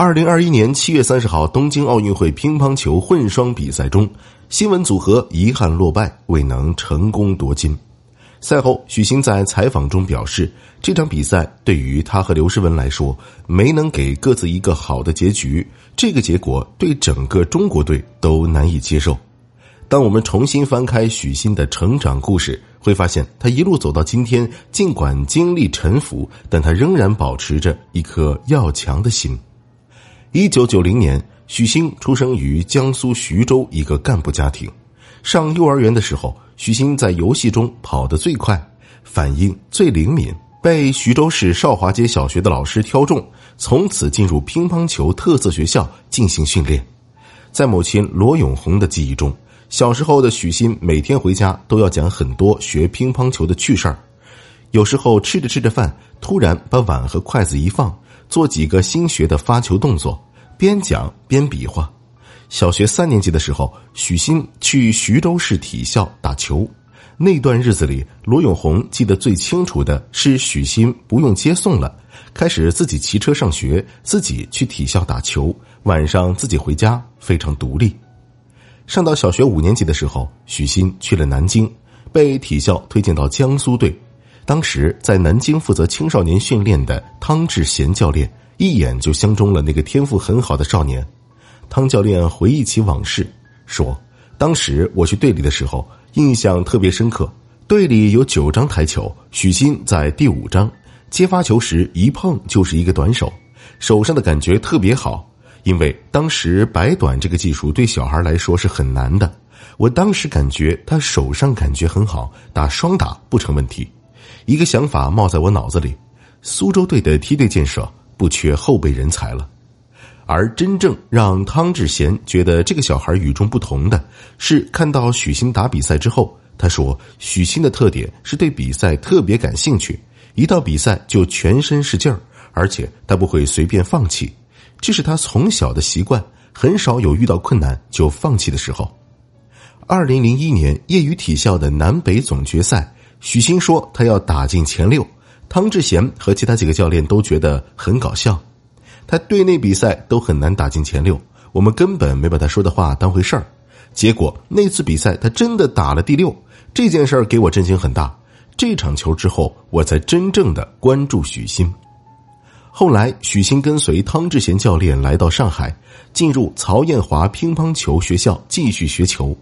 二零二一年七月三十号，东京奥运会乒乓球混双比赛中，新闻组合遗憾落败，未能成功夺金。赛后，许昕在采访中表示，这场比赛对于他和刘诗雯来说，没能给各自一个好的结局，这个结果对整个中国队都难以接受。当我们重新翻开许昕的成长故事，会发现他一路走到今天，尽管经历沉浮，但他仍然保持着一颗要强的心。一九九零年，许昕出生于江苏徐州一个干部家庭。上幼儿园的时候，许昕在游戏中跑得最快，反应最灵敏，被徐州市少华街小学的老师挑中，从此进入乒乓球特色学校进行训练。在母亲罗永红的记忆中，小时候的许昕每天回家都要讲很多学乒乓球的趣事儿。有时候吃着吃着饭，突然把碗和筷子一放，做几个新学的发球动作，边讲边比划。小学三年级的时候，许昕去徐州市体校打球。那段日子里，罗永红记得最清楚的是许昕不用接送了，开始自己骑车上学，自己去体校打球，晚上自己回家，非常独立。上到小学五年级的时候，许昕去了南京，被体校推荐到江苏队。当时在南京负责青少年训练的汤志贤教练，一眼就相中了那个天赋很好的少年。汤教练回忆起往事，说：“当时我去队里的时候，印象特别深刻。队里有九张台球，许昕在第五张，接发球时一碰就是一个短手，手上的感觉特别好。因为当时摆短这个技术对小孩来说是很难的，我当时感觉他手上感觉很好，打双打不成问题。一个想法冒在我脑子里：苏州队的梯队建设不缺后备人才了。”而真正让汤志贤觉得这个小孩与众不同的是，看到许昕打比赛之后，他说：“许昕的特点是对比赛特别感兴趣，一到比赛就全身是劲儿，而且他不会随便放弃，这是他从小的习惯，很少有遇到困难就放弃的时候。”二零零一年业余体校的南北总决赛，许昕说他要打进前六，汤志贤和其他几个教练都觉得很搞笑。他队内比赛都很难打进前六，我们根本没把他说的话当回事儿。结果那次比赛他真的打了第六，这件事儿给我震惊很大。这场球之后，我才真正的关注许昕。后来，许昕跟随汤志贤教练来到上海，进入曹艳华乒乓球学校继续学球。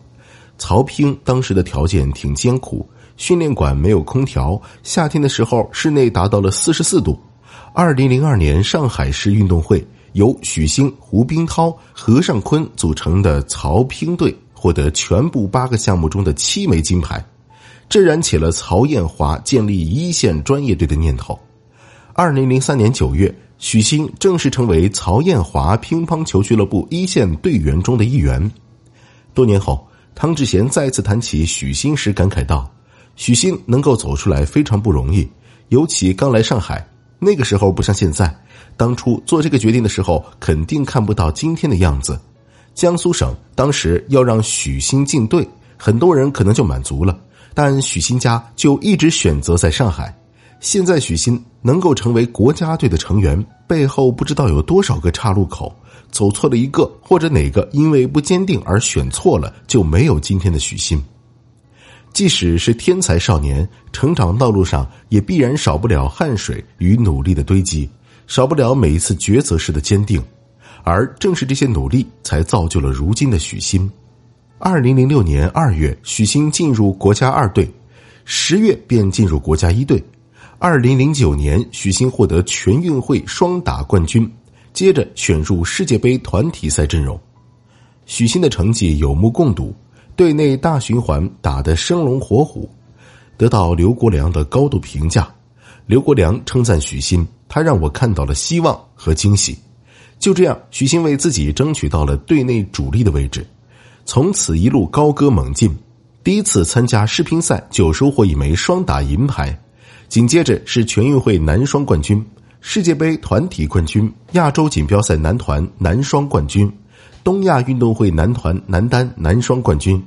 曹乒当时的条件挺艰苦，训练馆没有空调，夏天的时候室内达到了四十四度。二零零二年上海市运动会，由许昕、胡冰涛、何尚昆组成的曹乒队获得全部八个项目中的七枚金牌，这燃起了曹艳华建立一线专业队的念头。二零零三年九月，许昕正式成为曹艳华乒乓球俱乐部一线队员中的一员。多年后，汤志贤再次谈起许昕时，感慨道：“许昕能够走出来非常不容易，尤其刚来上海。”那个时候不像现在，当初做这个决定的时候，肯定看不到今天的样子。江苏省当时要让许昕进队，很多人可能就满足了，但许昕家就一直选择在上海。现在许昕能够成为国家队的成员，背后不知道有多少个岔路口，走错了一个，或者哪个因为不坚定而选错了，就没有今天的许昕。即使是天才少年，成长道路上也必然少不了汗水与努力的堆积，少不了每一次抉择时的坚定，而正是这些努力，才造就了如今的许昕。二零零六年二月，许昕进入国家二队，十月便进入国家一队。二零零九年，许昕获得全运会双打冠军，接着选入世界杯团体赛阵容。许昕的成绩有目共睹。队内大循环打得生龙活虎，得到刘国梁的高度评价。刘国梁称赞许昕，他让我看到了希望和惊喜。就这样，许昕为自己争取到了队内主力的位置，从此一路高歌猛进。第一次参加世乒赛就收获一枚双打银牌，紧接着是全运会男双冠军、世界杯团体冠军、亚洲锦标赛男团男双冠军。东亚运动会男团男单男双冠军，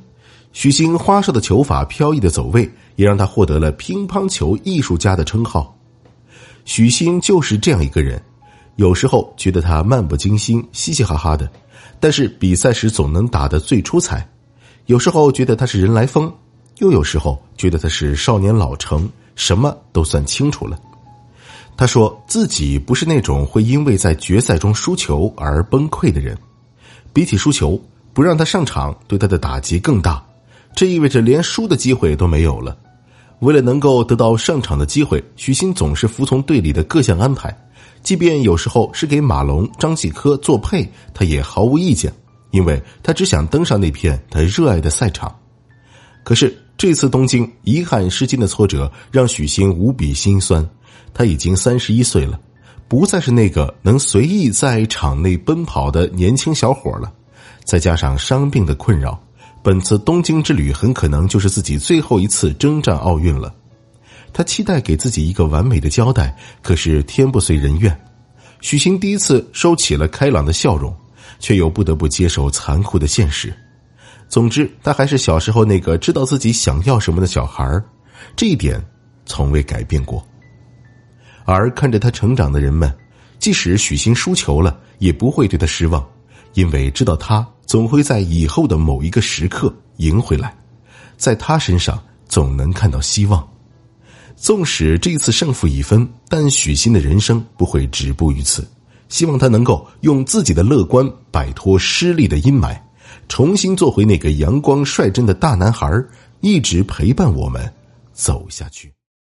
许昕花哨的球法、飘逸的走位，也让他获得了乒乓球艺术家的称号。许昕就是这样一个人，有时候觉得他漫不经心、嘻嘻哈哈的，但是比赛时总能打得最出彩；有时候觉得他是人来疯，又有时候觉得他是少年老成，什么都算清楚了。他说自己不是那种会因为在决赛中输球而崩溃的人，比起输球，不让他上场对他的打击更大，这意味着连输的机会都没有了。为了能够得到上场的机会，许昕总是服从队里的各项安排，即便有时候是给马龙、张继科做配，他也毫无意见，因为他只想登上那片他热爱的赛场。可是这次东京遗憾失金的挫折让许昕无比心酸，他已经三十一岁了，不再是那个能随意在场内奔跑的年轻小伙了，再加上伤病的困扰。本次东京之旅很可能就是自己最后一次征战奥运了，他期待给自己一个完美的交代，可是天不遂人愿。许昕第一次收起了开朗的笑容，却又不得不接受残酷的现实。总之，他还是小时候那个知道自己想要什么的小孩这一点从未改变过。而看着他成长的人们，即使许昕输球了，也不会对他失望。因为知道他总会在以后的某一个时刻赢回来，在他身上总能看到希望。纵使这一次胜负已分，但许昕的人生不会止步于此。希望他能够用自己的乐观摆脱失利的阴霾，重新做回那个阳光率真的大男孩，一直陪伴我们走下去。